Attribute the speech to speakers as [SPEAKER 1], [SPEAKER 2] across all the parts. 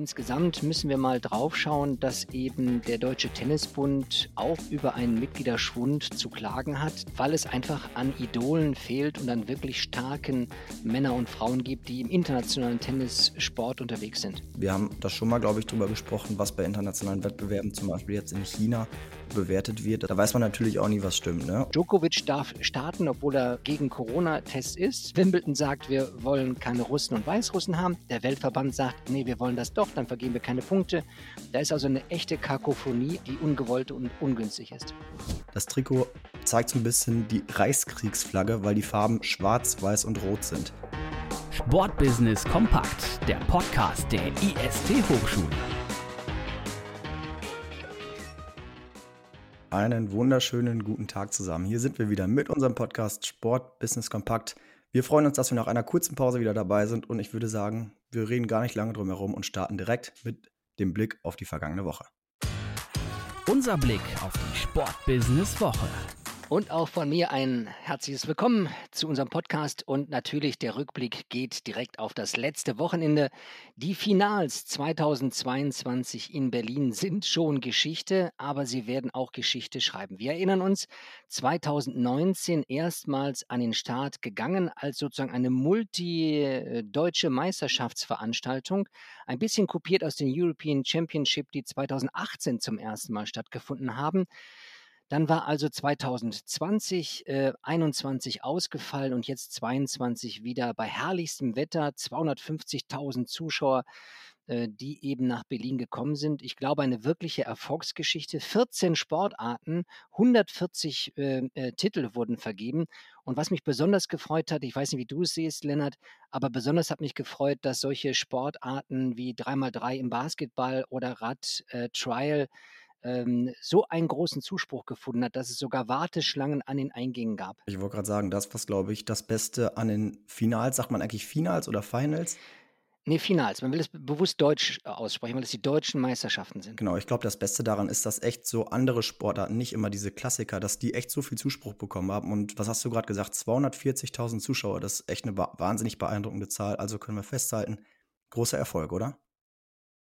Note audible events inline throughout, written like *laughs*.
[SPEAKER 1] Insgesamt müssen wir mal drauf schauen, dass eben der Deutsche Tennisbund auch über einen Mitgliederschwund zu klagen hat, weil es einfach an Idolen fehlt und an wirklich starken Männer und Frauen gibt, die im internationalen Tennissport unterwegs sind.
[SPEAKER 2] Wir haben da schon mal, glaube ich, drüber gesprochen, was bei internationalen Wettbewerben, zum Beispiel jetzt in China, bewertet wird. Da weiß man natürlich auch nie, was stimmt. Ne?
[SPEAKER 1] Djokovic darf starten, obwohl er gegen Corona-Test ist. Wimbledon sagt, wir wollen keine Russen und Weißrussen haben. Der Weltverband sagt, nee, wir wollen das doch, dann vergeben wir keine Punkte. Da ist also eine echte Kakophonie, die ungewollt und ungünstig ist.
[SPEAKER 2] Das Trikot zeigt so ein bisschen die Reichskriegsflagge, weil die Farben schwarz, weiß und rot sind.
[SPEAKER 3] Sportbusiness kompakt, der Podcast der IST Hochschule.
[SPEAKER 2] Einen wunderschönen guten Tag zusammen. Hier sind wir wieder mit unserem Podcast Sport Business Kompakt. Wir freuen uns, dass wir nach einer kurzen Pause wieder dabei sind und ich würde sagen, wir reden gar nicht lange drum herum und starten direkt mit dem Blick auf die vergangene Woche.
[SPEAKER 3] Unser Blick auf die Sport-Business Woche.
[SPEAKER 1] Und auch von mir ein herzliches Willkommen zu unserem Podcast. Und natürlich der Rückblick geht direkt auf das letzte Wochenende. Die Finals 2022 in Berlin sind schon Geschichte, aber sie werden auch Geschichte schreiben. Wir erinnern uns, 2019 erstmals an den Start gegangen als sozusagen eine multi-deutsche Meisterschaftsveranstaltung. Ein bisschen kopiert aus den European Championship, die 2018 zum ersten Mal stattgefunden haben. Dann war also 2020, äh, 21 ausgefallen und jetzt 22 wieder bei herrlichstem Wetter, 250.000 Zuschauer, äh, die eben nach Berlin gekommen sind. Ich glaube, eine wirkliche Erfolgsgeschichte. 14 Sportarten, 140 äh, äh, Titel wurden vergeben. Und was mich besonders gefreut hat, ich weiß nicht, wie du es siehst, Lennart, aber besonders hat mich gefreut, dass solche Sportarten wie 3x3 im Basketball oder Rad, äh, Trial, ähm, so einen großen Zuspruch gefunden hat, dass es sogar Warteschlangen an den Eingängen gab.
[SPEAKER 2] Ich wollte gerade sagen, das was, glaube ich, das Beste an den Finals, sagt man eigentlich Finals oder Finals?
[SPEAKER 1] Nee, Finals. Man will es bewusst deutsch äh, aussprechen, weil es die deutschen Meisterschaften sind.
[SPEAKER 2] Genau, ich glaube, das Beste daran ist, dass echt so andere Sportarten, nicht immer diese Klassiker, dass die echt so viel Zuspruch bekommen haben. Und was hast du gerade gesagt? 240.000 Zuschauer, das ist echt eine wahnsinnig beeindruckende Zahl. Also können wir festhalten, großer Erfolg, oder?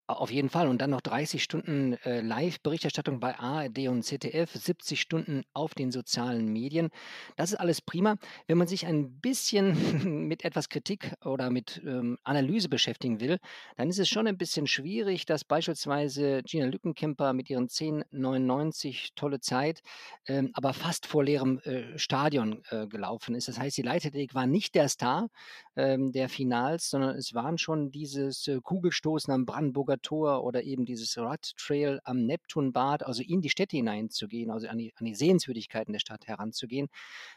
[SPEAKER 1] Auf jeden Fall. Und dann noch 30 Stunden äh, Live-Berichterstattung bei ARD und ZDF, 70 Stunden auf den sozialen Medien. Das ist alles prima. Wenn man sich ein bisschen *laughs* mit etwas Kritik oder mit ähm, Analyse beschäftigen will, dann ist es schon ein bisschen schwierig, dass beispielsweise Gina Lückenkemper mit ihren 10,99 tolle Zeit, ähm, aber fast vor leerem äh, Stadion äh, gelaufen ist. Das heißt, die Leichtathletik war nicht der Star ähm, der Finals, sondern es waren schon dieses äh, Kugelstoßen am Brandenburger Tor oder eben dieses Rad Trail am Neptunbad, also in die Städte hineinzugehen, also an die, an die Sehenswürdigkeiten der Stadt heranzugehen.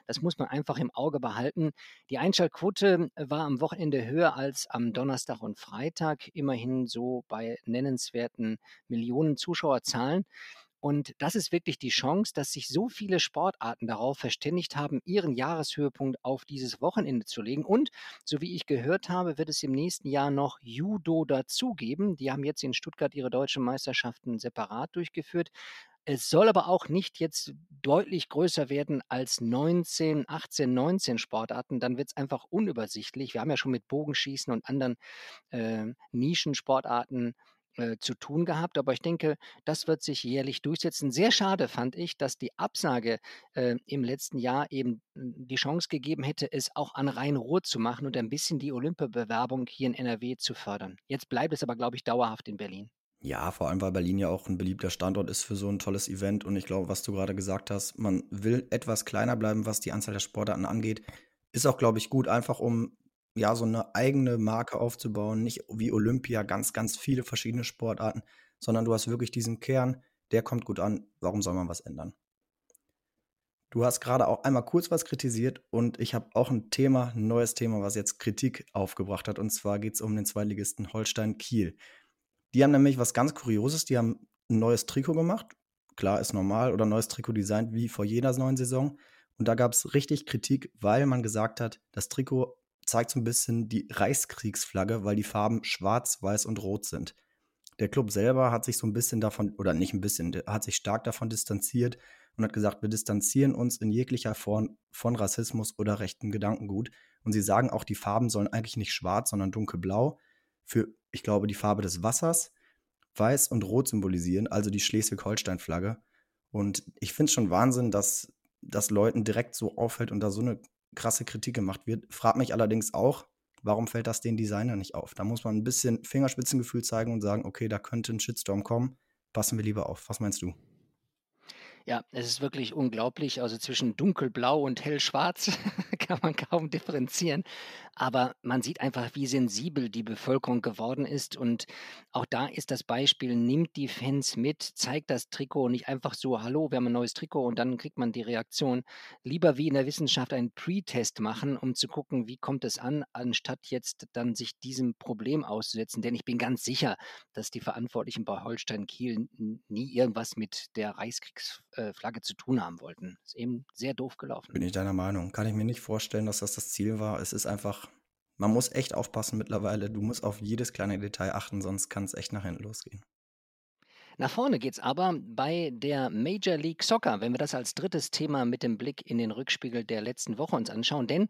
[SPEAKER 1] Das muss man einfach im Auge behalten. Die Einschaltquote war am Wochenende höher als am Donnerstag und Freitag, immerhin so bei nennenswerten Millionen Zuschauerzahlen. Und das ist wirklich die Chance, dass sich so viele Sportarten darauf verständigt haben, ihren Jahreshöhepunkt auf dieses Wochenende zu legen. Und so wie ich gehört habe, wird es im nächsten Jahr noch Judo dazugeben. Die haben jetzt in Stuttgart ihre deutschen Meisterschaften separat durchgeführt. Es soll aber auch nicht jetzt deutlich größer werden als 19, 18, 19 Sportarten. Dann wird es einfach unübersichtlich. Wir haben ja schon mit Bogenschießen und anderen äh, Nischensportarten äh, zu tun gehabt. Aber ich denke, das wird sich jährlich durchsetzen. Sehr schade fand ich, dass die Absage äh, im letzten Jahr eben die Chance gegeben hätte, es auch an Rhein-Ruhr zu machen und ein bisschen die Olympiabewerbung hier in NRW zu fördern. Jetzt bleibt es aber, glaube ich, dauerhaft in Berlin.
[SPEAKER 2] Ja, vor allem, weil Berlin ja auch ein beliebter Standort ist für so ein tolles Event. Und ich glaube, was du gerade gesagt hast, man will etwas kleiner bleiben, was die Anzahl der Sportarten angeht. Ist auch, glaube ich, gut, einfach um ja, so eine eigene Marke aufzubauen, nicht wie Olympia, ganz, ganz viele verschiedene Sportarten, sondern du hast wirklich diesen Kern, der kommt gut an. Warum soll man was ändern? Du hast gerade auch einmal kurz was kritisiert und ich habe auch ein Thema, ein neues Thema, was jetzt Kritik aufgebracht hat. Und zwar geht es um den Zweitligisten Holstein Kiel. Die haben nämlich was ganz Kurioses, die haben ein neues Trikot gemacht. Klar, ist normal oder neues Trikot designt wie vor jeder neuen Saison. Und da gab es richtig Kritik, weil man gesagt hat, das Trikot zeigt so ein bisschen die Reichskriegsflagge, weil die Farben schwarz, weiß und rot sind. Der Club selber hat sich so ein bisschen davon, oder nicht ein bisschen, hat sich stark davon distanziert und hat gesagt, wir distanzieren uns in jeglicher Form von Rassismus oder rechten Gedankengut. Und sie sagen auch, die Farben sollen eigentlich nicht schwarz, sondern dunkelblau. für, ich glaube, die Farbe des Wassers, weiß und rot symbolisieren, also die Schleswig-Holstein-Flagge. Und ich finde es schon Wahnsinn, dass das Leuten direkt so auffällt und da so eine krasse Kritik gemacht wird. Frag mich allerdings auch, warum fällt das den Designer nicht auf? Da muss man ein bisschen Fingerspitzengefühl zeigen und sagen, okay, da könnte ein Shitstorm kommen, passen wir lieber auf. Was meinst du?
[SPEAKER 1] Ja, es ist wirklich unglaublich. Also zwischen dunkelblau und hellschwarz *laughs* kann man kaum differenzieren. Aber man sieht einfach, wie sensibel die Bevölkerung geworden ist. Und auch da ist das Beispiel, nimmt die Fans mit, zeigt das Trikot nicht einfach so, hallo, wir haben ein neues Trikot und dann kriegt man die Reaktion. Lieber wie in der Wissenschaft einen Pre-Test machen, um zu gucken, wie kommt es an, anstatt jetzt dann sich diesem Problem auszusetzen. Denn ich bin ganz sicher, dass die Verantwortlichen bei Holstein Kiel nie irgendwas mit der Reichskriegsflagge zu tun haben wollten. Ist eben sehr doof gelaufen.
[SPEAKER 2] Bin ich deiner Meinung. Kann ich mir nicht vorstellen, dass das das Ziel war. Es ist einfach man muss echt aufpassen mittlerweile. Du musst auf jedes kleine Detail achten, sonst kann es echt nach hinten losgehen.
[SPEAKER 1] Nach vorne geht es aber bei der Major League Soccer, wenn wir das als drittes Thema mit dem Blick in den Rückspiegel der letzten Woche uns anschauen. Denn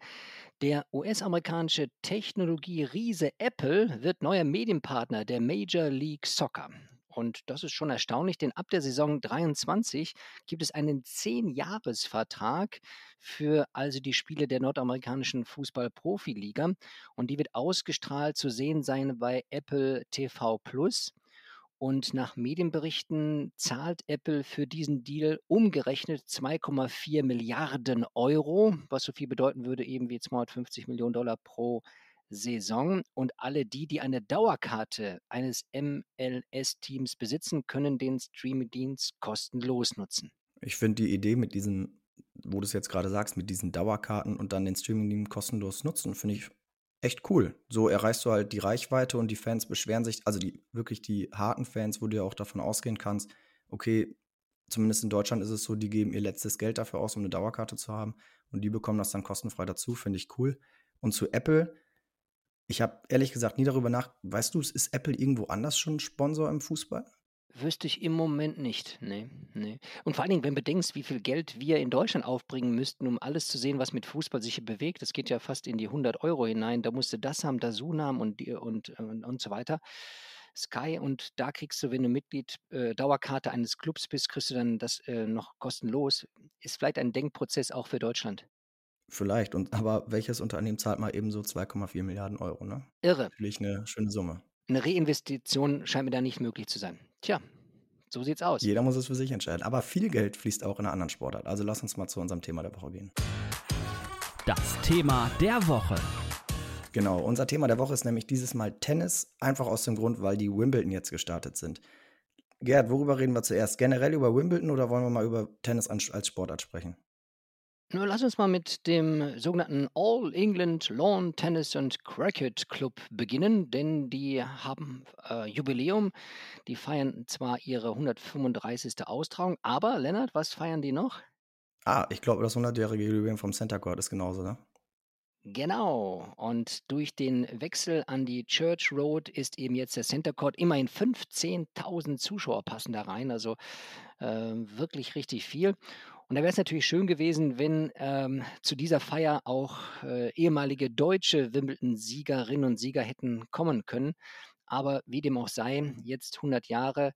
[SPEAKER 1] der US-amerikanische Technologie-Riese Apple wird neuer Medienpartner der Major League Soccer. Und das ist schon erstaunlich, denn ab der Saison 23 gibt es einen 10-Jahres-Vertrag für also die Spiele der nordamerikanischen Fußball-Profiliga. Und die wird ausgestrahlt zu sehen sein bei Apple TV Plus. Und nach Medienberichten zahlt Apple für diesen Deal umgerechnet 2,4 Milliarden Euro, was so viel bedeuten würde eben wie 250 Millionen Dollar pro Jahr. Saison und alle die, die eine Dauerkarte eines MLS-Teams besitzen, können den Streaming-Dienst kostenlos nutzen.
[SPEAKER 2] Ich finde die Idee mit diesen, wo du es jetzt gerade sagst, mit diesen Dauerkarten und dann den Streaming-Dienst kostenlos nutzen, finde ich echt cool. So erreichst du halt die Reichweite und die Fans beschweren sich, also die wirklich die harten Fans, wo du ja auch davon ausgehen kannst, okay, zumindest in Deutschland ist es so, die geben ihr letztes Geld dafür aus, um eine Dauerkarte zu haben und die bekommen das dann kostenfrei dazu, finde ich cool. Und zu Apple, ich habe ehrlich gesagt nie darüber nach. Weißt du, ist Apple irgendwo anders schon Sponsor im Fußball?
[SPEAKER 1] Wüsste ich im Moment nicht. Nee, nee. Und vor allen Dingen, wenn du bedenkst, wie viel Geld wir in Deutschland aufbringen müssten, um alles zu sehen, was mit Fußball sich bewegt, das geht ja fast in die 100 Euro hinein. Da musst du das haben, Dazun haben und, und, und, und so weiter. Sky und da kriegst du, wenn du Mitglied äh, Dauerkarte eines Clubs bist, kriegst du dann das äh, noch kostenlos. Ist vielleicht ein Denkprozess auch für Deutschland.
[SPEAKER 2] Vielleicht. Und aber welches Unternehmen zahlt mal eben so 2,4 Milliarden Euro, ne?
[SPEAKER 1] Irre.
[SPEAKER 2] Natürlich eine schöne Summe.
[SPEAKER 1] Eine Reinvestition scheint mir da nicht möglich zu sein. Tja, so sieht's aus.
[SPEAKER 2] Jeder muss es für sich entscheiden. Aber viel Geld fließt auch in einer anderen Sportart. Also lass uns mal zu unserem Thema der Woche gehen.
[SPEAKER 3] Das Thema der Woche.
[SPEAKER 2] Genau, unser Thema der Woche ist nämlich dieses Mal Tennis. Einfach aus dem Grund, weil die Wimbledon jetzt gestartet sind. Gerd, worüber reden wir zuerst? Generell über Wimbledon oder wollen wir mal über Tennis als Sportart sprechen?
[SPEAKER 1] Nur lass uns mal mit dem sogenannten All England Lawn Tennis and Cricket Club beginnen, denn die haben äh, Jubiläum. Die feiern zwar ihre 135. Austragung, aber Lennart, was feiern die noch?
[SPEAKER 2] Ah, ich glaube, das 100-jährige Jubiläum vom Center Court ist genauso, ne?
[SPEAKER 1] Genau. Und durch den Wechsel an die Church Road ist eben jetzt der Center Court immerhin 15.000 Zuschauer passen da rein. Also äh, wirklich richtig viel. Und da wäre es natürlich schön gewesen, wenn ähm, zu dieser Feier auch äh, ehemalige deutsche Wimbledon-Siegerinnen und Sieger hätten kommen können. Aber wie dem auch sei, jetzt 100 Jahre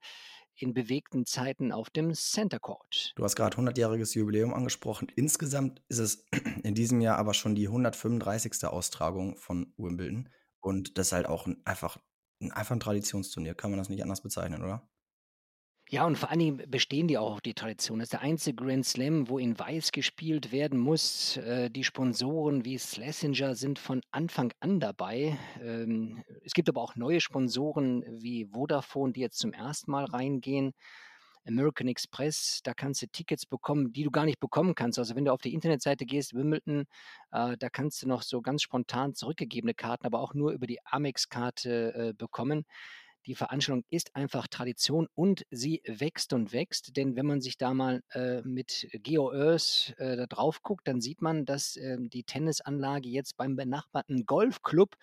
[SPEAKER 1] in bewegten Zeiten auf dem Center Court.
[SPEAKER 2] Du hast gerade 100-jähriges Jubiläum angesprochen. Insgesamt ist es *clears throat* in diesem Jahr aber schon die 135. Austragung von Wimbledon. Und das ist halt auch ein, einfach, ein, einfach ein Traditionsturnier. Kann man das nicht anders bezeichnen, oder?
[SPEAKER 1] Ja, und vor allen Dingen bestehen die auch auf die Tradition. Das ist der einzige Grand Slam, wo in Weiß gespielt werden muss. Äh, die Sponsoren wie Schlesinger sind von Anfang an dabei. Ähm, es gibt aber auch neue Sponsoren wie Vodafone, die jetzt zum ersten Mal reingehen. American Express, da kannst du Tickets bekommen, die du gar nicht bekommen kannst. Also wenn du auf die Internetseite gehst, Wimbledon, äh, da kannst du noch so ganz spontan zurückgegebene Karten, aber auch nur über die Amex-Karte äh, bekommen. Die Veranstaltung ist einfach Tradition und sie wächst und wächst, denn wenn man sich da mal äh, mit GeoEarth äh, da drauf guckt, dann sieht man, dass äh, die Tennisanlage jetzt beim benachbarten Golfclub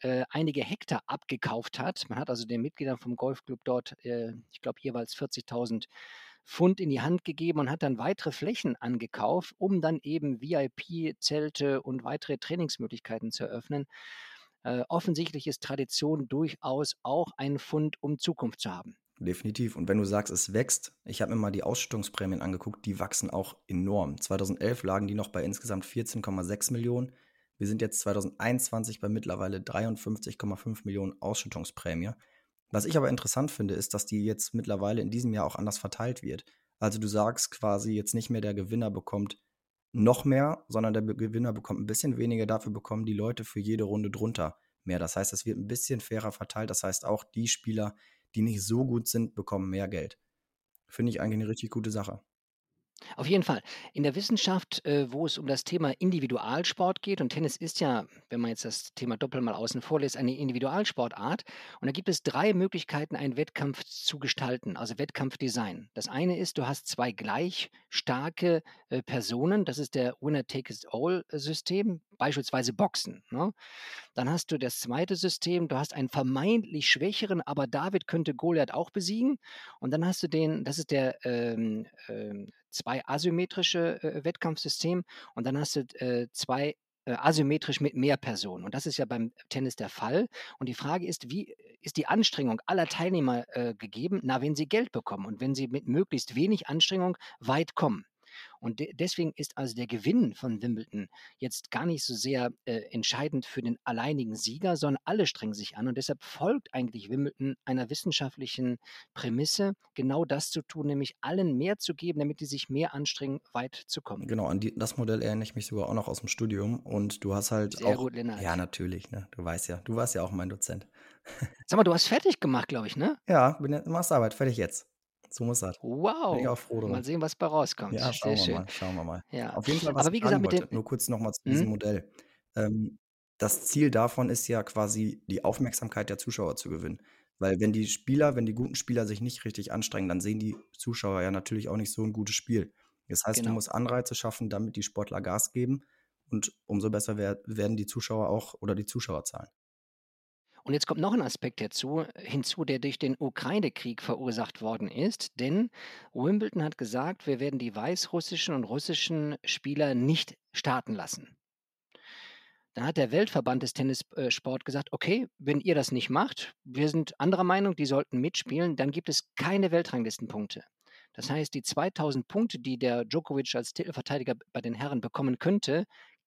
[SPEAKER 1] äh, einige Hektar abgekauft hat. Man hat also den Mitgliedern vom Golfclub dort, äh, ich glaube, jeweils 40.000 Pfund in die Hand gegeben und hat dann weitere Flächen angekauft, um dann eben VIP-Zelte und weitere Trainingsmöglichkeiten zu eröffnen. Äh, offensichtlich ist Tradition durchaus auch ein Fund, um Zukunft zu haben.
[SPEAKER 2] Definitiv. Und wenn du sagst, es wächst, ich habe mir mal die Ausstattungsprämien angeguckt, die wachsen auch enorm. 2011 lagen die noch bei insgesamt 14,6 Millionen. Wir sind jetzt 2021 bei mittlerweile 53,5 Millionen Ausschüttungsprämie. Was ich aber interessant finde, ist, dass die jetzt mittlerweile in diesem Jahr auch anders verteilt wird. Also du sagst quasi jetzt nicht mehr, der Gewinner bekommt noch mehr, sondern der Gewinner bekommt ein bisschen weniger, dafür bekommen die Leute für jede Runde drunter mehr. Das heißt, es wird ein bisschen fairer verteilt. Das heißt, auch die Spieler, die nicht so gut sind, bekommen mehr Geld. Finde ich eigentlich eine richtig gute Sache.
[SPEAKER 1] Auf jeden Fall. In der Wissenschaft, äh, wo es um das Thema Individualsport geht, und Tennis ist ja, wenn man jetzt das Thema Doppel mal außen vor lässt, eine Individualsportart. Und da gibt es drei Möglichkeiten, einen Wettkampf zu gestalten, also Wettkampfdesign. Das eine ist, du hast zwei gleich starke äh, Personen. Das ist der Winner-Take-It-All-System, beispielsweise Boxen. Ne? Dann hast du das zweite System, du hast einen vermeintlich schwächeren, aber David könnte Goliath auch besiegen. Und dann hast du den, das ist der ähm, ähm, zwei asymmetrische äh, Wettkampfsystem und dann hast du äh, zwei äh, asymmetrisch mit mehr Personen. Und das ist ja beim Tennis der Fall. Und die Frage ist, wie ist die Anstrengung aller Teilnehmer äh, gegeben? Na, wenn sie Geld bekommen und wenn sie mit möglichst wenig Anstrengung weit kommen. Und de deswegen ist also der Gewinn von Wimbledon jetzt gar nicht so sehr äh, entscheidend für den alleinigen Sieger, sondern alle strengen sich an. Und deshalb folgt eigentlich Wimbledon einer wissenschaftlichen Prämisse, genau das zu tun, nämlich allen mehr zu geben, damit die sich mehr anstrengen, weit zu kommen.
[SPEAKER 2] Genau, an die, das Modell erinnere ich mich sogar auch noch aus dem Studium. Und du hast halt
[SPEAKER 1] Sehr
[SPEAKER 2] auch.
[SPEAKER 1] gut, Lennart.
[SPEAKER 2] Ja, natürlich, ne? Du weißt ja. Du warst ja auch mein Dozent.
[SPEAKER 1] Sag mal, du hast fertig gemacht, glaube ich, ne?
[SPEAKER 2] Ja, bin ja Masterarbeit, fertig jetzt. So muss das. Bin ich
[SPEAKER 1] Wow.
[SPEAKER 2] auch froh drum.
[SPEAKER 1] Mal sehen, was bei rauskommt.
[SPEAKER 2] Ja,
[SPEAKER 1] Sehr
[SPEAKER 2] schauen wir
[SPEAKER 1] schön.
[SPEAKER 2] mal, schauen wir mal.
[SPEAKER 1] Ja.
[SPEAKER 2] Auf jeden Fall, was
[SPEAKER 1] Aber wie gesagt, mit
[SPEAKER 2] wollte, nur kurz nochmal zu diesem
[SPEAKER 1] Hm?
[SPEAKER 2] Modell. Ähm, das Ziel davon ist ja quasi, die Aufmerksamkeit der Zuschauer zu gewinnen. Weil wenn die Spieler, wenn die guten Spieler sich nicht richtig anstrengen, dann sehen die Zuschauer ja natürlich auch nicht so ein gutes Spiel. Das heißt, du
[SPEAKER 1] Genau.
[SPEAKER 2] musst Anreize schaffen, damit die Sportler Gas geben und umso besser wer werden die Zuschauer auch oder die Zuschauerzahlen.
[SPEAKER 1] Und jetzt kommt noch ein Aspekt dazu, hinzu, der durch den Ukraine-Krieg verursacht worden ist. Denn Wimbledon hat gesagt, wir werden die weißrussischen und russischen Spieler nicht starten lassen. Da hat der Weltverband des Tennissport gesagt, okay, wenn ihr das nicht macht, wir sind anderer Meinung, die sollten mitspielen, dann gibt es keine Weltranglistenpunkte. Das heißt, die 2000 Punkte, die der Djokovic als Titelverteidiger bei den Herren bekommen könnte,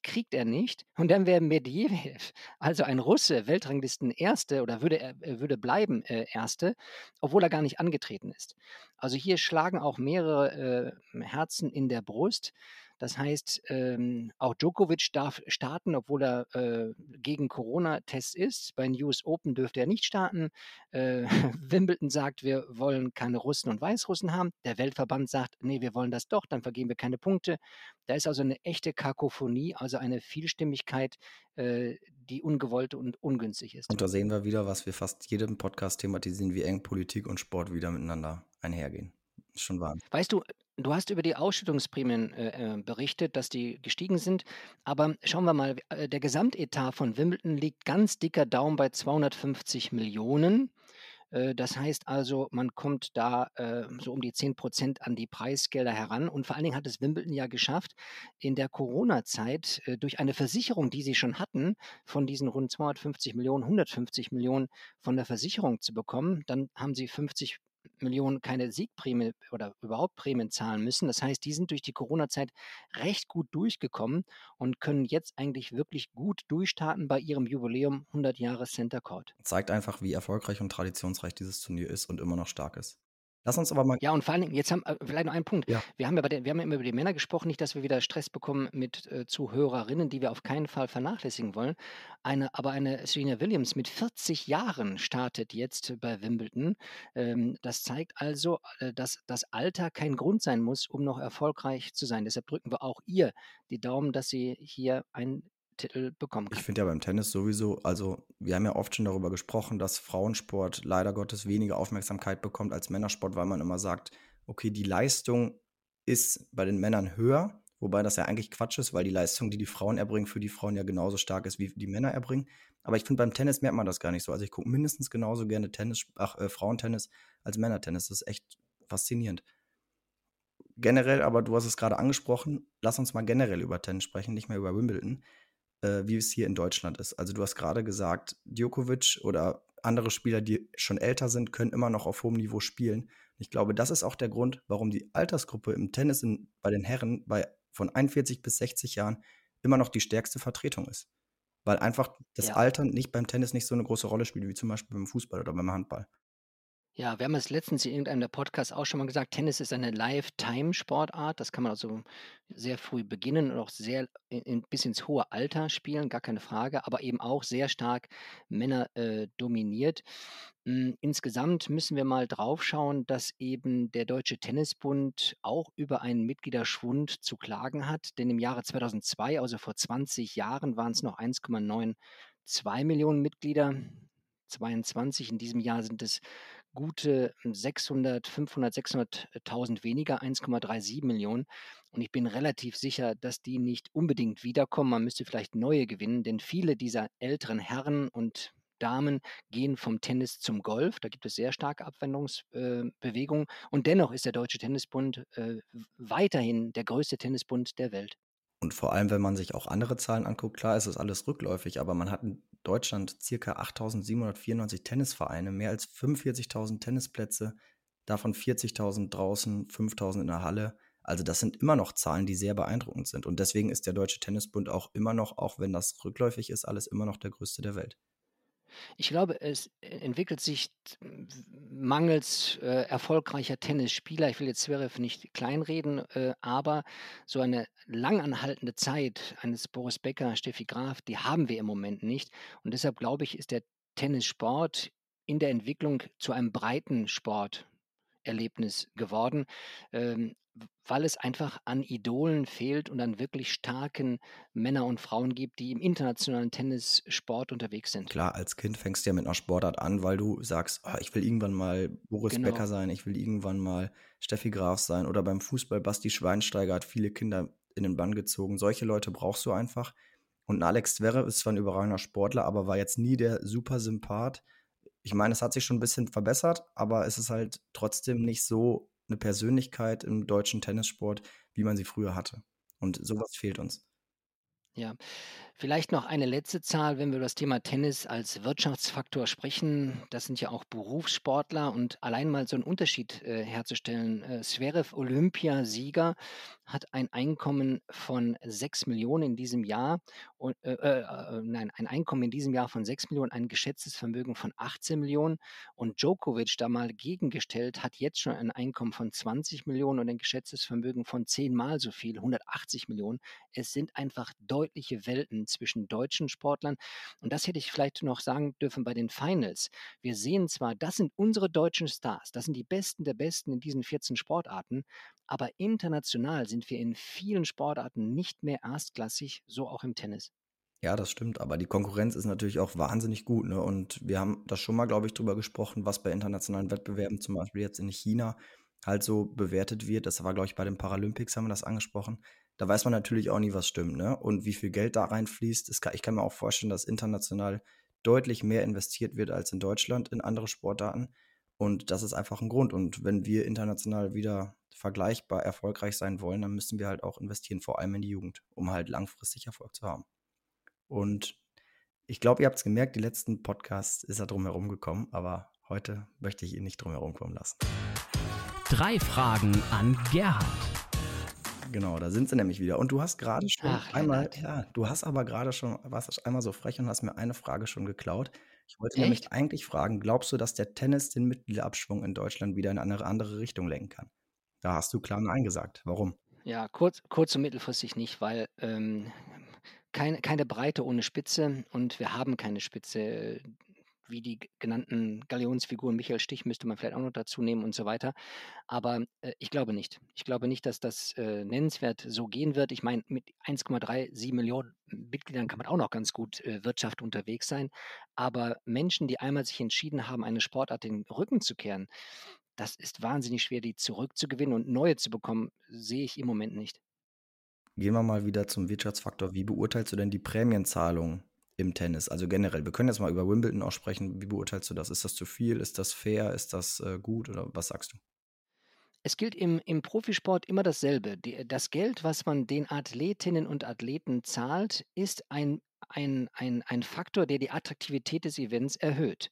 [SPEAKER 1] kriegt er nicht. Und dann wäre Medvedev, also ein Russe, Weltranglisten Erste oder würde er würde bleiben äh, Erste, obwohl er gar nicht angetreten ist. Also hier schlagen auch mehrere äh, Herzen in der Brust. Das heißt, ähm, auch Djokovic darf starten, obwohl er äh, gegen Corona-Tests ist. Bei den US Open dürfte er nicht starten. Äh, *laughs* Wimbledon sagt, wir wollen keine Russen und Weißrussen haben. Der Weltverband sagt, nee, wir wollen das doch, dann vergeben wir keine Punkte. Da ist also eine echte Kakophonie, also eine Vielstimmigkeit, äh, die ungewollt und ungünstig ist.
[SPEAKER 2] Und da sehen wir wieder, was wir fast jedem Podcast thematisieren, wie eng Politik und Sport wieder miteinander einhergehen. Ist schon wahr.
[SPEAKER 1] Weißt du, du hast über die Ausschüttungsprämien äh, äh, berichtet, dass die gestiegen sind. Aber schauen wir mal, äh, der Gesamtetat von Wimbledon liegt ganz dicker Daumen bei 250 Millionen. Äh, Das heißt also, man kommt da äh, so um die 10 Prozent an die Preisgelder heran. Und vor allen Dingen hat es Wimbledon ja geschafft, in der Corona-Zeit äh, durch eine Versicherung, die sie schon hatten, von diesen rund 250 Millionen, 150 Millionen von der Versicherung zu bekommen. Dann haben sie 50 Millionen keine Siegprämie oder überhaupt Prämien zahlen müssen. Das heißt, die sind durch die Corona-Zeit recht gut durchgekommen und können jetzt eigentlich wirklich gut durchstarten bei ihrem Jubiläum 100 Jahre Center Court.
[SPEAKER 2] Zeigt einfach, wie erfolgreich und traditionsreich dieses Turnier ist und immer noch stark ist. Lass uns aber mal.
[SPEAKER 1] Ja, und vor allen Dingen, jetzt haben äh, vielleicht noch einen Punkt.
[SPEAKER 2] Ja.
[SPEAKER 1] Wir haben ja den, wir haben ja immer über die Männer gesprochen, nicht, dass wir wieder Stress bekommen mit äh, Zuhörerinnen, die wir auf keinen Fall vernachlässigen wollen. Eine, aber eine Serena Williams mit 40 Jahren startet jetzt bei Wimbledon. Ähm, das zeigt also, äh, dass das Alter kein Grund sein muss, um noch erfolgreich zu sein. Deshalb drücken wir auch ihr die Daumen, dass sie hier einen Titel bekommen
[SPEAKER 2] Ich
[SPEAKER 1] kann.
[SPEAKER 2] finde ja beim Tennis sowieso, also wir haben ja oft schon darüber gesprochen, dass Frauensport leider Gottes weniger Aufmerksamkeit bekommt als Männersport, weil man immer sagt, okay, die Leistung ist bei den Männern höher, wobei das ja eigentlich Quatsch ist, weil die Leistung, die die Frauen erbringen, für die Frauen ja genauso stark ist, wie die Männer erbringen. Aber ich finde, beim Tennis merkt man das gar nicht so. Also ich gucke mindestens genauso gerne Tennis, ach, äh, Frauentennis als Männertennis. Das ist echt faszinierend. Generell, aber du hast es gerade angesprochen, lass uns mal generell über Tennis sprechen, nicht mehr über Wimbledon. Äh, wie es hier in Deutschland ist. Also du hast gerade gesagt, Djokovic oder andere Spieler, die schon älter sind, können immer noch auf hohem Niveau spielen. Ich glaube, das ist auch der Grund, warum die Altersgruppe im Tennis in, bei den Herren bei, von 41 bis 60 Jahren immer noch die stärkste Vertretung ist. Weil einfach das
[SPEAKER 1] Ja.
[SPEAKER 2] Alter nicht beim Tennis nicht so eine große Rolle spielt, wie zum Beispiel beim Fußball oder beim Handball.
[SPEAKER 1] Ja, wir haben es letztens in irgendeinem der Podcasts auch schon mal gesagt, Tennis ist eine Lifetime-Sportart. Das kann man also sehr früh beginnen und auch sehr in, bis ins hohe Alter spielen, gar keine Frage, aber eben auch sehr stark Männer äh, dominiert. Mm, Insgesamt müssen wir mal drauf schauen, dass eben der Deutsche Tennisbund auch über einen Mitgliederschwund zu klagen hat. Denn im Jahre 2002, also vor 20 Jahren, waren es noch 1,92 Millionen Mitglieder. 22. In diesem Jahr sind es gute 600, 500, 600.000 weniger, 1,37 Millionen. Und ich bin relativ sicher, dass die nicht unbedingt wiederkommen. Man müsste vielleicht neue gewinnen, denn viele dieser älteren Herren und Damen gehen vom Tennis zum Golf. Da gibt es sehr starke Abwendungsbewegungen. Äh, und dennoch ist der Deutsche Tennisbund äh, weiterhin der größte Tennisbund der Welt.
[SPEAKER 2] Und vor allem, wenn man sich auch andere Zahlen anguckt, klar ist das alles rückläufig, aber man hat Deutschland circa 8.794 Tennisvereine, mehr als 45.000 Tennisplätze, davon 40.000 draußen, 5.000 in der Halle. Also das sind immer noch Zahlen, die sehr beeindruckend sind. Und deswegen ist der Deutsche Tennisbund auch immer noch, auch wenn das rückläufig ist, alles immer noch der größte der Welt.
[SPEAKER 1] Ich glaube, es entwickelt sich mangels äh, erfolgreicher Tennisspieler, ich will jetzt Zverev nicht kleinreden, äh, aber so eine langanhaltende Zeit eines Boris Becker, Steffi Graf, die haben wir im Moment nicht. Und deshalb glaube ich, ist der Tennissport in der Entwicklung zu einem breiten Sporterlebnis geworden. Ähm, weil es einfach an Idolen fehlt und an wirklich starken Männer und Frauen gibt, die im internationalen Tennissport unterwegs sind.
[SPEAKER 2] Klar, als Kind fängst du ja mit einer Sportart an, weil du sagst, oh, ich will irgendwann mal Boris genau. Becker sein, ich will irgendwann mal Steffi Graf sein oder beim Fußball Basti Schweinsteiger hat viele Kinder in den Bann gezogen. Solche Leute brauchst du einfach. Und Alex Zverev ist zwar ein überragender Sportler, aber war jetzt nie der super Sympath. Ich meine, es hat sich schon ein bisschen verbessert, aber es ist halt trotzdem nicht so eine Persönlichkeit im deutschen Tennissport, wie man sie früher hatte. Und sowas fehlt uns.
[SPEAKER 1] Ja, vielleicht noch eine letzte Zahl, wenn wir über das Thema Tennis als Wirtschaftsfaktor sprechen. Das sind ja auch Berufssportler und allein mal so einen Unterschied äh, herzustellen. Äh, Zverev Olympiasieger hat ein Einkommen von 6 Millionen in diesem Jahr und äh, äh, äh, nein, ein Einkommen in diesem Jahr von 6 Millionen, ein geschätztes Vermögen von 18 Millionen und Djokovic da mal gegengestellt hat jetzt schon ein Einkommen von 20 Millionen und ein geschätztes Vermögen von zehnmal so viel, 180 Millionen. Es sind einfach deutliche Welten zwischen deutschen Sportlern und das hätte ich vielleicht noch sagen dürfen bei den Finals. Wir sehen zwar, das sind unsere deutschen Stars, das sind die Besten der Besten in diesen 14 Sportarten, aber international sind wir in vielen Sportarten nicht mehr erstklassig, so auch im Tennis.
[SPEAKER 2] Ja, das stimmt, aber die Konkurrenz ist natürlich auch wahnsinnig gut. Ne? Und wir haben da schon mal, glaube ich, drüber gesprochen, was bei internationalen Wettbewerben, zum Beispiel jetzt in China, halt so bewertet wird. Das war, glaube ich, bei den Paralympics haben wir das angesprochen. Da weiß man natürlich auch nie, was stimmt, ne? Und wie viel Geld da reinfließt. Kann, ich kann mir auch vorstellen, dass international deutlich mehr investiert wird als in Deutschland in andere Sportarten. Und das ist einfach ein Grund. Und wenn wir international wieder vergleichbar erfolgreich sein wollen, dann müssen wir halt auch investieren, vor allem in die Jugend, um halt langfristig Erfolg zu haben. Und ich glaube, ihr habt es gemerkt, die letzten Podcasts ist er drum herum gekommen, aber heute möchte ich ihn nicht drum herum kommen lassen.
[SPEAKER 3] Drei Fragen an Gerhard.
[SPEAKER 2] Genau, da sind sie nämlich wieder. Und du hast gerade schon
[SPEAKER 1] Ach,
[SPEAKER 2] einmal,
[SPEAKER 1] Lennart.
[SPEAKER 2] ja, du hast aber gerade schon, warst einmal so frech und hast mir eine Frage schon geklaut. Ich wollte
[SPEAKER 1] Echt?
[SPEAKER 2] nämlich eigentlich fragen, glaubst du, dass der Tennis den Mitgliederabschwung in Deutschland wieder in eine andere Richtung lenken kann? Da hast du klar Nein gesagt. Warum?
[SPEAKER 1] Ja, kurz, kurz und mittelfristig nicht, weil ähm, keine, keine Breite ohne Spitze und wir haben keine Spitze. Wie die genannten Galionsfiguren, Michael Stich müsste man vielleicht auch noch dazu nehmen und so weiter. Aber äh, ich glaube nicht. Ich glaube nicht, dass das äh, nennenswert so gehen wird. Ich meine, mit 1,37 Millionen Mitgliedern kann man auch noch ganz gut äh, Wirtschaft unterwegs sein. Aber Menschen, die einmal sich entschieden haben, eine Sportart den Rücken zu kehren, das ist wahnsinnig schwer, die zurückzugewinnen und neue zu bekommen, sehe ich im Moment nicht.
[SPEAKER 2] Gehen wir mal wieder zum Wirtschaftsfaktor. Wie beurteilst du denn die Prämienzahlung im Tennis? Also generell, wir können jetzt mal über Wimbledon auch sprechen. Wie beurteilst du das? Ist das zu viel? Ist das fair? Ist das äh, gut? Oder was sagst du?
[SPEAKER 1] Es gilt im, im Profisport immer dasselbe. Die, das Geld, was man den Athletinnen und Athleten zahlt, ist ein ein, ein, ein Faktor, der die Attraktivität des Events erhöht.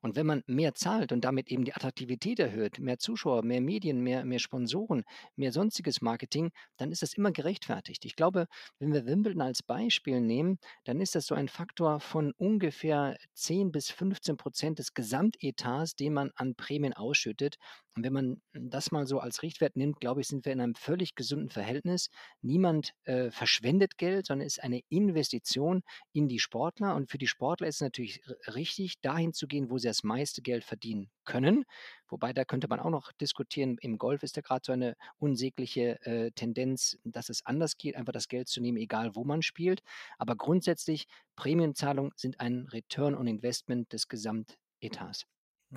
[SPEAKER 1] Und wenn man mehr zahlt und damit eben die Attraktivität erhöht, mehr Zuschauer, mehr Medien, mehr, mehr Sponsoren, mehr sonstiges Marketing, dann ist das immer gerechtfertigt. Ich glaube, wenn wir Wimbledon als Beispiel nehmen, dann ist das so ein Faktor von ungefähr 10 bis 15 Prozent des Gesamtetats, den man an Prämien ausschüttet. Und wenn man das mal so als Richtwert nimmt, glaube ich, sind wir in einem völlig gesunden Verhältnis. Niemand äh, verschwendet Geld, sondern es ist eine Investition in die Sportler. Und für die Sportler ist es natürlich richtig, dahin zu gehen, wo sie das meiste Geld verdienen können. Wobei da könnte man auch noch diskutieren. Im Golf ist da gerade so eine unsägliche äh, Tendenz, dass es anders geht, einfach das Geld zu nehmen, egal wo man spielt. Aber grundsätzlich, Prämienzahlungen sind ein Return on Investment des Gesamtetats.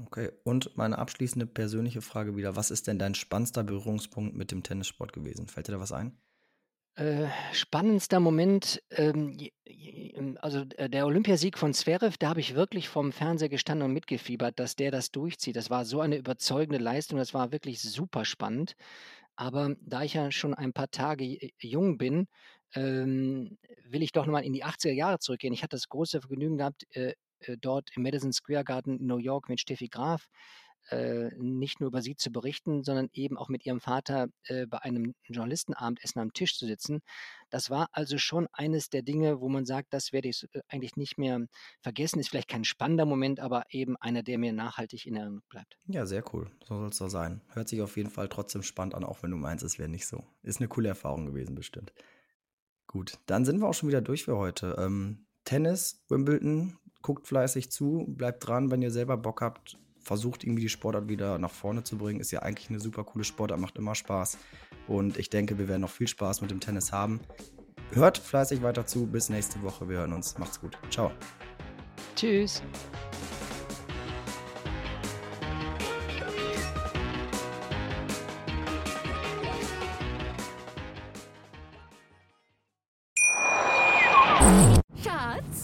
[SPEAKER 2] Okay, und meine abschließende persönliche Frage wieder: Was ist denn dein spannendster Berührungspunkt mit dem Tennissport gewesen? Fällt dir da was ein?
[SPEAKER 1] Äh, spannendster Moment, ähm, also äh, der Olympiasieg von Zverev, da habe ich wirklich vom Fernseher gestanden und mitgefiebert, dass der das durchzieht. Das war so eine überzeugende Leistung, das war wirklich super spannend. Aber da ich ja schon ein paar Tage jung bin, ähm, will ich doch nochmal in die 80er Jahre zurückgehen. Ich hatte das große Vergnügen gehabt, äh, äh, dort im Madison Square Garden in New York mit Steffi Graf äh, nicht nur über sie zu berichten, sondern eben auch mit ihrem Vater äh, bei einem Journalistenabendessen am Tisch zu sitzen. Das war also schon eines der Dinge, wo man sagt, das werde ich äh, eigentlich nicht mehr vergessen. Ist vielleicht kein spannender Moment, aber eben einer, der mir nachhaltig in Erinnerung bleibt.
[SPEAKER 2] Ja, sehr cool. So soll es so sein. Hört sich auf jeden Fall trotzdem spannend an, auch wenn du meinst, es wäre nicht so. Ist eine coole Erfahrung gewesen, bestimmt. Gut, dann sind wir auch schon wieder durch für heute. Ähm, Tennis, Wimbledon, guckt fleißig zu, bleibt dran, wenn ihr selber Bock habt, versucht irgendwie die Sportart wieder nach vorne zu bringen. Ist ja eigentlich eine super coole Sportart, macht immer Spaß. Und ich denke, wir werden noch viel Spaß mit dem Tennis haben. Hört fleißig weiter zu. Bis nächste Woche. Wir hören uns. Macht's gut. Ciao.
[SPEAKER 1] Tschüss.